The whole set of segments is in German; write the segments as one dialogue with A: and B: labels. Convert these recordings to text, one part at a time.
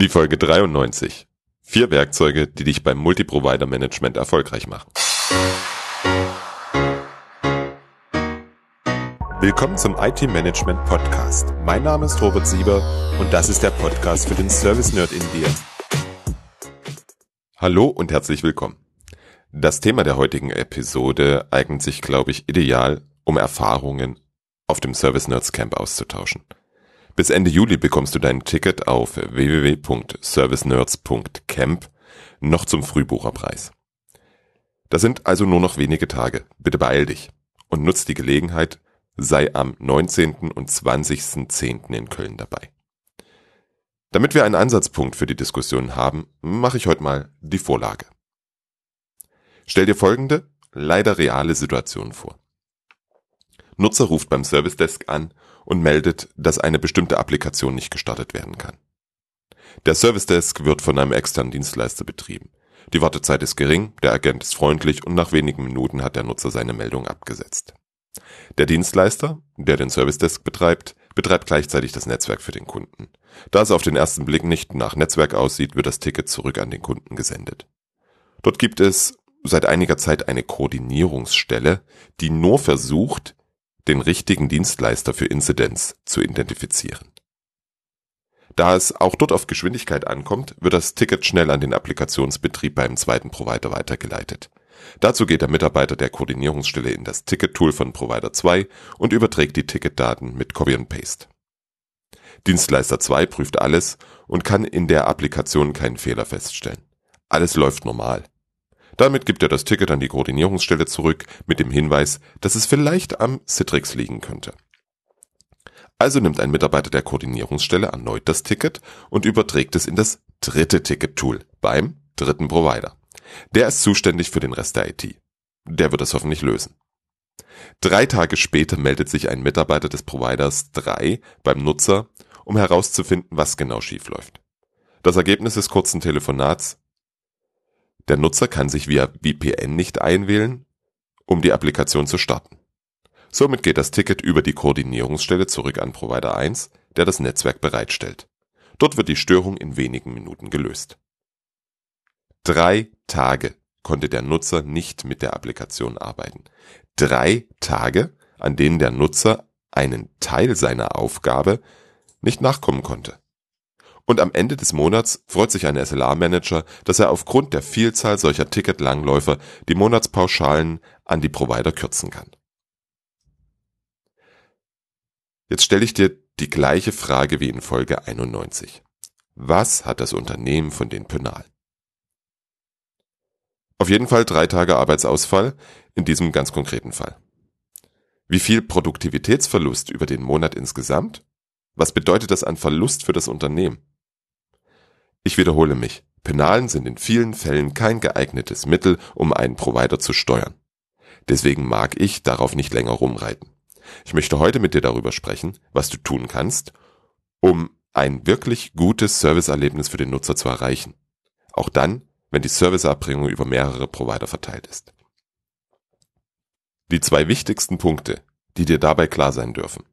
A: Die Folge 93. Vier Werkzeuge, die dich beim Multiprovider-Management erfolgreich machen. Willkommen zum IT-Management Podcast. Mein Name ist Robert Sieber und das ist der Podcast für den Service Nerd in dir. Hallo und herzlich willkommen. Das Thema der heutigen Episode eignet sich, glaube ich, ideal, um Erfahrungen auf dem Service Nerds Camp auszutauschen. Bis Ende Juli bekommst du dein Ticket auf www.servicenerds.camp noch zum Frühbucherpreis. Das sind also nur noch wenige Tage. Bitte beeil dich und nutz die Gelegenheit, sei am 19. und 20.10. in Köln dabei. Damit wir einen Ansatzpunkt für die Diskussion haben, mache ich heute mal die Vorlage. Stell dir folgende, leider reale Situation vor. Nutzer ruft beim Service Desk an und meldet, dass eine bestimmte Applikation nicht gestartet werden kann. Der Service Desk wird von einem externen Dienstleister betrieben. Die Wartezeit ist gering, der Agent ist freundlich und nach wenigen Minuten hat der Nutzer seine Meldung abgesetzt. Der Dienstleister, der den Service Desk betreibt, betreibt gleichzeitig das Netzwerk für den Kunden. Da es auf den ersten Blick nicht nach Netzwerk aussieht, wird das Ticket zurück an den Kunden gesendet. Dort gibt es seit einiger Zeit eine Koordinierungsstelle, die nur versucht, den richtigen Dienstleister für Incidents zu identifizieren. Da es auch dort auf Geschwindigkeit ankommt, wird das Ticket schnell an den Applikationsbetrieb beim zweiten Provider weitergeleitet. Dazu geht der Mitarbeiter der Koordinierungsstelle in das Ticket-Tool von Provider 2 und überträgt die Ticketdaten mit Copy and Paste. Dienstleister 2 prüft alles und kann in der Applikation keinen Fehler feststellen. Alles läuft normal. Damit gibt er das Ticket an die Koordinierungsstelle zurück mit dem Hinweis, dass es vielleicht am Citrix liegen könnte. Also nimmt ein Mitarbeiter der Koordinierungsstelle erneut das Ticket und überträgt es in das dritte Ticket-Tool beim dritten Provider. Der ist zuständig für den Rest der IT. Der wird es hoffentlich lösen. Drei Tage später meldet sich ein Mitarbeiter des Providers 3 beim Nutzer, um herauszufinden, was genau schiefläuft. Das Ergebnis des kurzen Telefonats der Nutzer kann sich via VPN nicht einwählen, um die Applikation zu starten. Somit geht das Ticket über die Koordinierungsstelle zurück an Provider 1, der das Netzwerk bereitstellt. Dort wird die Störung in wenigen Minuten gelöst. Drei Tage konnte der Nutzer nicht mit der Applikation arbeiten. Drei Tage, an denen der Nutzer einen Teil seiner Aufgabe nicht nachkommen konnte. Und am Ende des Monats freut sich ein SLA-Manager, dass er aufgrund der Vielzahl solcher Ticket-Langläufer die Monatspauschalen an die Provider kürzen kann. Jetzt stelle ich dir die gleiche Frage wie in Folge 91. Was hat das Unternehmen von den Penal? Auf jeden Fall drei Tage Arbeitsausfall in diesem ganz konkreten Fall. Wie viel Produktivitätsverlust über den Monat insgesamt? Was bedeutet das an Verlust für das Unternehmen? Ich wiederhole mich. Penalen sind in vielen Fällen kein geeignetes Mittel, um einen Provider zu steuern. Deswegen mag ich darauf nicht länger rumreiten. Ich möchte heute mit dir darüber sprechen, was du tun kannst, um ein wirklich gutes Serviceerlebnis für den Nutzer zu erreichen. Auch dann, wenn die Serviceerbringung über mehrere Provider verteilt ist. Die zwei wichtigsten Punkte, die dir dabei klar sein dürfen.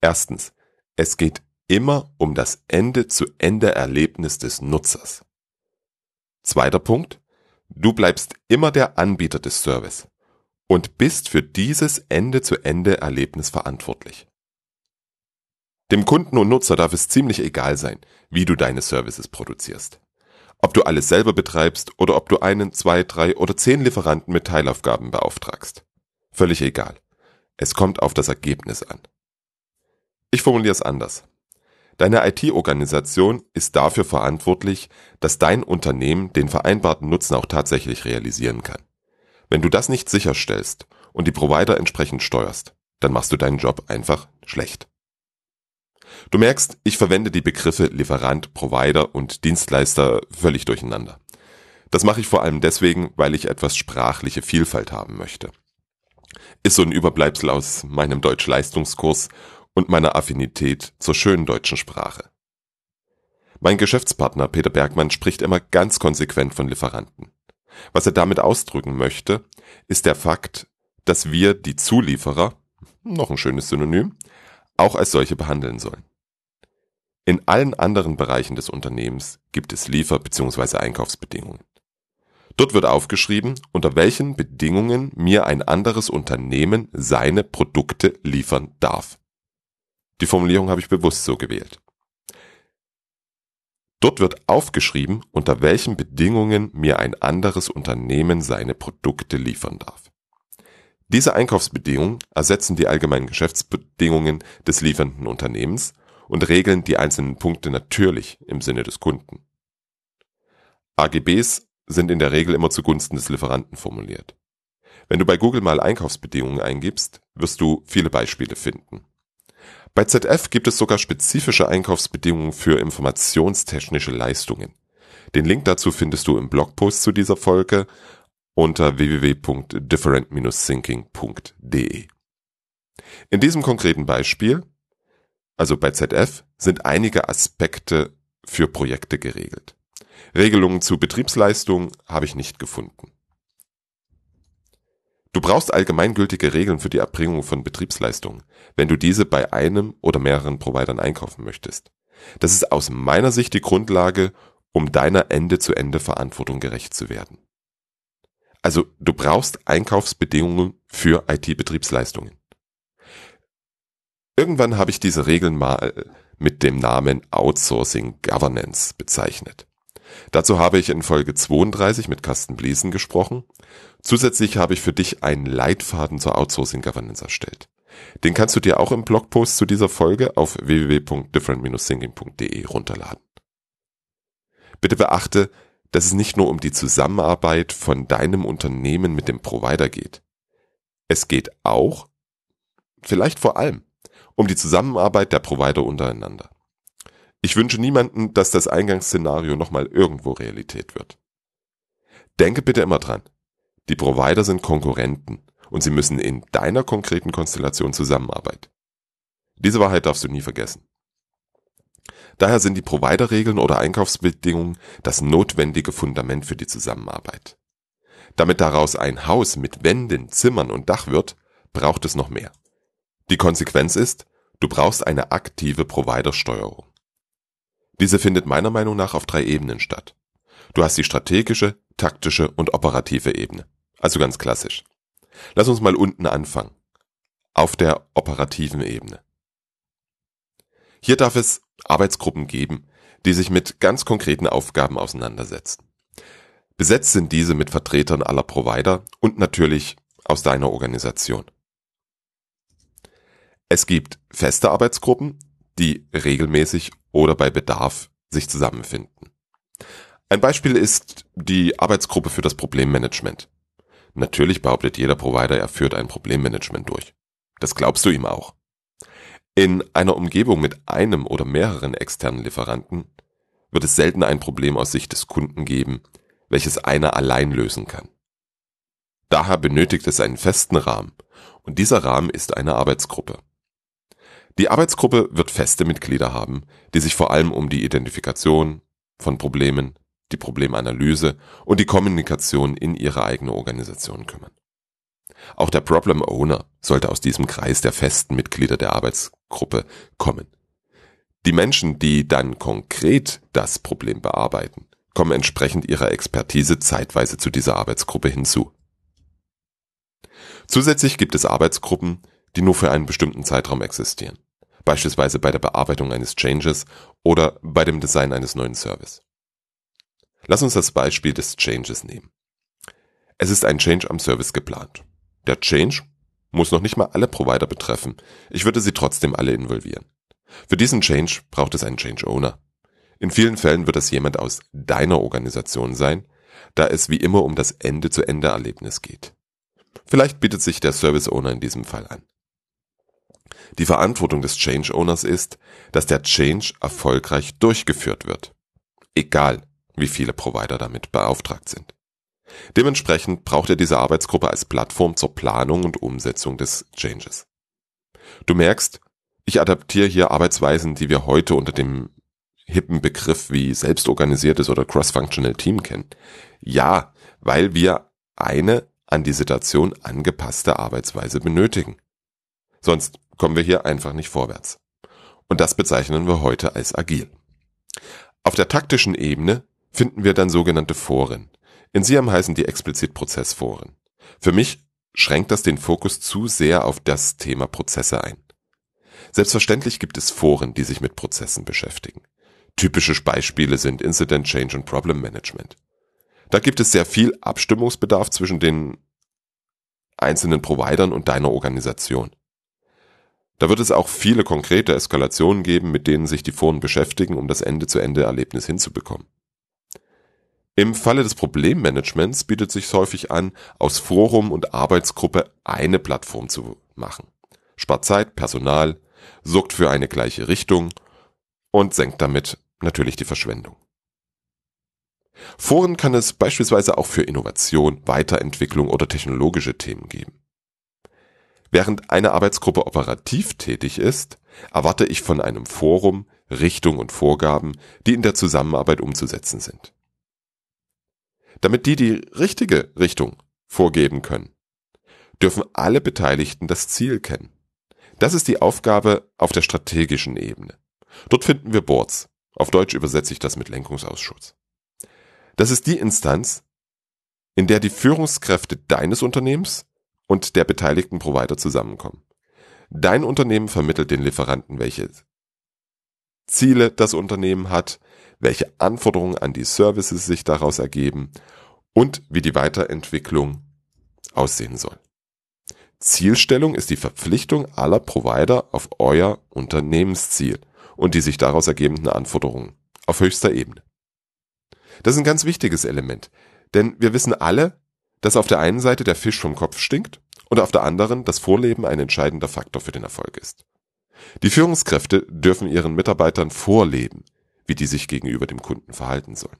A: Erstens, es geht immer um das Ende-zu-Ende-Erlebnis des Nutzers. Zweiter Punkt. Du bleibst immer der Anbieter des Service und bist für dieses Ende-zu-Ende-Erlebnis verantwortlich. Dem Kunden und Nutzer darf es ziemlich egal sein, wie du deine Services produzierst. Ob du alles selber betreibst oder ob du einen, zwei, drei oder zehn Lieferanten mit Teilaufgaben beauftragst. Völlig egal. Es kommt auf das Ergebnis an. Ich formuliere es anders. Deine IT-Organisation ist dafür verantwortlich, dass dein Unternehmen den vereinbarten Nutzen auch tatsächlich realisieren kann. Wenn du das nicht sicherstellst und die Provider entsprechend steuerst, dann machst du deinen Job einfach schlecht. Du merkst, ich verwende die Begriffe Lieferant, Provider und Dienstleister völlig durcheinander. Das mache ich vor allem deswegen, weil ich etwas sprachliche Vielfalt haben möchte. Ist so ein Überbleibsel aus meinem Deutsch-Leistungskurs und meiner Affinität zur schönen deutschen Sprache. Mein Geschäftspartner Peter Bergmann spricht immer ganz konsequent von Lieferanten. Was er damit ausdrücken möchte, ist der Fakt, dass wir die Zulieferer, noch ein schönes Synonym, auch als solche behandeln sollen. In allen anderen Bereichen des Unternehmens gibt es Liefer bzw. Einkaufsbedingungen. Dort wird aufgeschrieben, unter welchen Bedingungen mir ein anderes Unternehmen seine Produkte liefern darf. Die Formulierung habe ich bewusst so gewählt. Dort wird aufgeschrieben, unter welchen Bedingungen mir ein anderes Unternehmen seine Produkte liefern darf. Diese Einkaufsbedingungen ersetzen die allgemeinen Geschäftsbedingungen des liefernden Unternehmens und regeln die einzelnen Punkte natürlich im Sinne des Kunden. AGBs sind in der Regel immer zugunsten des Lieferanten formuliert. Wenn du bei Google mal Einkaufsbedingungen eingibst, wirst du viele Beispiele finden. Bei ZF gibt es sogar spezifische Einkaufsbedingungen für informationstechnische Leistungen. Den Link dazu findest du im Blogpost zu dieser Folge unter www.different-thinking.de. In diesem konkreten Beispiel, also bei ZF, sind einige Aspekte für Projekte geregelt. Regelungen zu Betriebsleistung habe ich nicht gefunden. Du brauchst allgemeingültige Regeln für die Erbringung von Betriebsleistungen, wenn du diese bei einem oder mehreren Providern einkaufen möchtest. Das ist aus meiner Sicht die Grundlage, um deiner Ende-zu-Ende-Verantwortung gerecht zu werden. Also du brauchst Einkaufsbedingungen für IT-Betriebsleistungen. Irgendwann habe ich diese Regeln mal mit dem Namen Outsourcing Governance bezeichnet. Dazu habe ich in Folge 32 mit Carsten Bliesen gesprochen. Zusätzlich habe ich für dich einen Leitfaden zur Outsourcing Governance erstellt. Den kannst du dir auch im Blogpost zu dieser Folge auf www.different-thinking.de runterladen. Bitte beachte, dass es nicht nur um die Zusammenarbeit von deinem Unternehmen mit dem Provider geht. Es geht auch, vielleicht vor allem, um die Zusammenarbeit der Provider untereinander. Ich wünsche niemanden, dass das Eingangsszenario nochmal irgendwo Realität wird. Denke bitte immer dran. Die Provider sind Konkurrenten und sie müssen in deiner konkreten Konstellation zusammenarbeiten. Diese Wahrheit darfst du nie vergessen. Daher sind die Providerregeln oder Einkaufsbedingungen das notwendige Fundament für die Zusammenarbeit. Damit daraus ein Haus mit Wänden, Zimmern und Dach wird, braucht es noch mehr. Die Konsequenz ist, du brauchst eine aktive Providersteuerung. Diese findet meiner Meinung nach auf drei Ebenen statt. Du hast die strategische, taktische und operative Ebene. Also ganz klassisch. Lass uns mal unten anfangen. Auf der operativen Ebene. Hier darf es Arbeitsgruppen geben, die sich mit ganz konkreten Aufgaben auseinandersetzen. Besetzt sind diese mit Vertretern aller Provider und natürlich aus deiner Organisation. Es gibt feste Arbeitsgruppen, die regelmäßig oder bei Bedarf sich zusammenfinden. Ein Beispiel ist die Arbeitsgruppe für das Problemmanagement. Natürlich behauptet jeder Provider, er führt ein Problemmanagement durch. Das glaubst du ihm auch. In einer Umgebung mit einem oder mehreren externen Lieferanten wird es selten ein Problem aus Sicht des Kunden geben, welches einer allein lösen kann. Daher benötigt es einen festen Rahmen, und dieser Rahmen ist eine Arbeitsgruppe. Die Arbeitsgruppe wird feste Mitglieder haben, die sich vor allem um die Identifikation von Problemen, die Problemanalyse und die Kommunikation in ihrer eigenen Organisation kümmern. Auch der Problem Owner sollte aus diesem Kreis der festen Mitglieder der Arbeitsgruppe kommen. Die Menschen, die dann konkret das Problem bearbeiten, kommen entsprechend ihrer Expertise zeitweise zu dieser Arbeitsgruppe hinzu. Zusätzlich gibt es Arbeitsgruppen, die nur für einen bestimmten Zeitraum existieren, beispielsweise bei der Bearbeitung eines Changes oder bei dem Design eines neuen Service. Lass uns das Beispiel des Changes nehmen. Es ist ein Change am Service geplant. Der Change muss noch nicht mal alle Provider betreffen. Ich würde sie trotzdem alle involvieren. Für diesen Change braucht es einen Change Owner. In vielen Fällen wird es jemand aus deiner Organisation sein, da es wie immer um das Ende-zu-Ende-Erlebnis geht. Vielleicht bietet sich der Service Owner in diesem Fall an. Die Verantwortung des Change Owners ist, dass der Change erfolgreich durchgeführt wird. Egal, wie viele Provider damit beauftragt sind. Dementsprechend braucht er diese Arbeitsgruppe als Plattform zur Planung und Umsetzung des Changes. Du merkst, ich adaptiere hier Arbeitsweisen, die wir heute unter dem hippen Begriff wie selbstorganisiertes oder cross-functional Team kennen. Ja, weil wir eine an die Situation angepasste Arbeitsweise benötigen. Sonst kommen wir hier einfach nicht vorwärts. Und das bezeichnen wir heute als agil. Auf der taktischen Ebene finden wir dann sogenannte Foren. In SIAM heißen die explizit Prozessforen. Für mich schränkt das den Fokus zu sehr auf das Thema Prozesse ein. Selbstverständlich gibt es Foren, die sich mit Prozessen beschäftigen. Typische Beispiele sind Incident Change und Problem Management. Da gibt es sehr viel Abstimmungsbedarf zwischen den einzelnen Providern und deiner Organisation. Da wird es auch viele konkrete Eskalationen geben, mit denen sich die Foren beschäftigen, um das Ende-zu-Ende-Erlebnis hinzubekommen. Im Falle des Problemmanagements bietet sich häufig an, aus Forum und Arbeitsgruppe eine Plattform zu machen. Spart Zeit, Personal, sorgt für eine gleiche Richtung und senkt damit natürlich die Verschwendung. Foren kann es beispielsweise auch für Innovation, Weiterentwicklung oder technologische Themen geben. Während eine Arbeitsgruppe operativ tätig ist, erwarte ich von einem Forum Richtung und Vorgaben, die in der Zusammenarbeit umzusetzen sind. Damit die die richtige Richtung vorgeben können, dürfen alle Beteiligten das Ziel kennen. Das ist die Aufgabe auf der strategischen Ebene. Dort finden wir Boards. Auf Deutsch übersetze ich das mit Lenkungsausschuss. Das ist die Instanz, in der die Führungskräfte deines Unternehmens und der beteiligten Provider zusammenkommen. Dein Unternehmen vermittelt den Lieferanten, welche Ziele das Unternehmen hat, welche Anforderungen an die Services sich daraus ergeben und wie die Weiterentwicklung aussehen soll. Zielstellung ist die Verpflichtung aller Provider auf euer Unternehmensziel und die sich daraus ergebenden Anforderungen auf höchster Ebene. Das ist ein ganz wichtiges Element, denn wir wissen alle, dass auf der einen Seite der Fisch vom Kopf stinkt und auf der anderen das Vorleben ein entscheidender Faktor für den Erfolg ist. Die Führungskräfte dürfen ihren Mitarbeitern vorleben, wie die sich gegenüber dem Kunden verhalten sollen.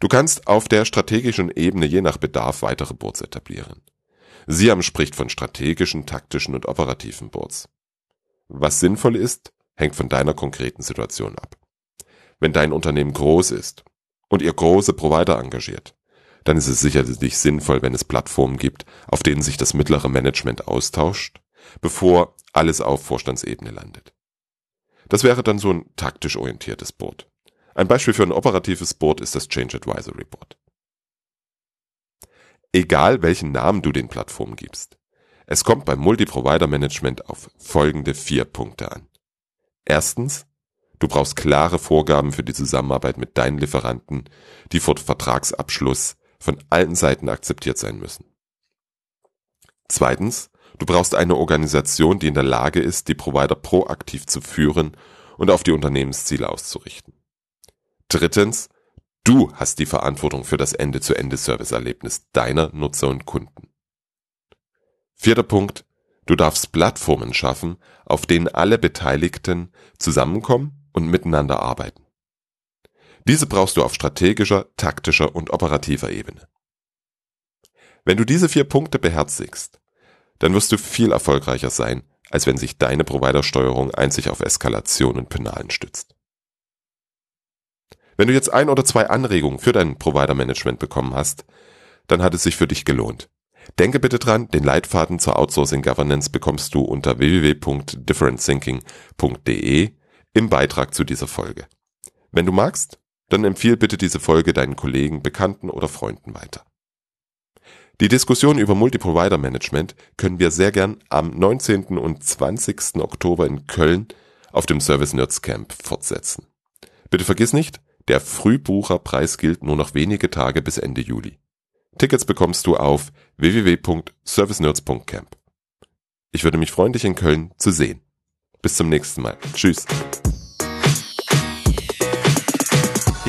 A: Du kannst auf der strategischen Ebene je nach Bedarf weitere Boards etablieren. Siam spricht von strategischen, taktischen und operativen Boards. Was sinnvoll ist, hängt von deiner konkreten Situation ab. Wenn dein Unternehmen groß ist und ihr große Provider engagiert, dann ist es sicherlich sinnvoll, wenn es Plattformen gibt, auf denen sich das mittlere Management austauscht, bevor alles auf Vorstandsebene landet. Das wäre dann so ein taktisch orientiertes Board. Ein Beispiel für ein operatives Board ist das Change Advisory Board. Egal welchen Namen du den Plattformen gibst, es kommt beim Multi-Provider-Management auf folgende vier Punkte an. Erstens, du brauchst klare Vorgaben für die Zusammenarbeit mit deinen Lieferanten, die vor Vertragsabschluss von allen Seiten akzeptiert sein müssen. Zweitens, du brauchst eine Organisation, die in der Lage ist, die Provider proaktiv zu führen und auf die Unternehmensziele auszurichten. Drittens, du hast die Verantwortung für das Ende-zu-Ende-Service-Erlebnis deiner Nutzer und Kunden. Vierter Punkt, du darfst Plattformen schaffen, auf denen alle Beteiligten zusammenkommen und miteinander arbeiten. Diese brauchst du auf strategischer, taktischer und operativer Ebene. Wenn du diese vier Punkte beherzigst, dann wirst du viel erfolgreicher sein, als wenn sich deine Providersteuerung einzig auf Eskalation und Penalen stützt. Wenn du jetzt ein oder zwei Anregungen für dein Provider-Management bekommen hast, dann hat es sich für dich gelohnt. Denke bitte dran, den Leitfaden zur Outsourcing Governance bekommst du unter www.differentthinking.de im Beitrag zu dieser Folge. Wenn du magst, dann empfiehl bitte diese Folge deinen Kollegen, Bekannten oder Freunden weiter. Die Diskussion über Multi-Provider-Management können wir sehr gern am 19. und 20. Oktober in Köln auf dem Service Nerds Camp fortsetzen. Bitte vergiss nicht, der Frühbucherpreis gilt nur noch wenige Tage bis Ende Juli. Tickets bekommst du auf www.servicenerds.camp. Ich würde mich freuen, dich in Köln zu sehen. Bis zum nächsten Mal. Tschüss.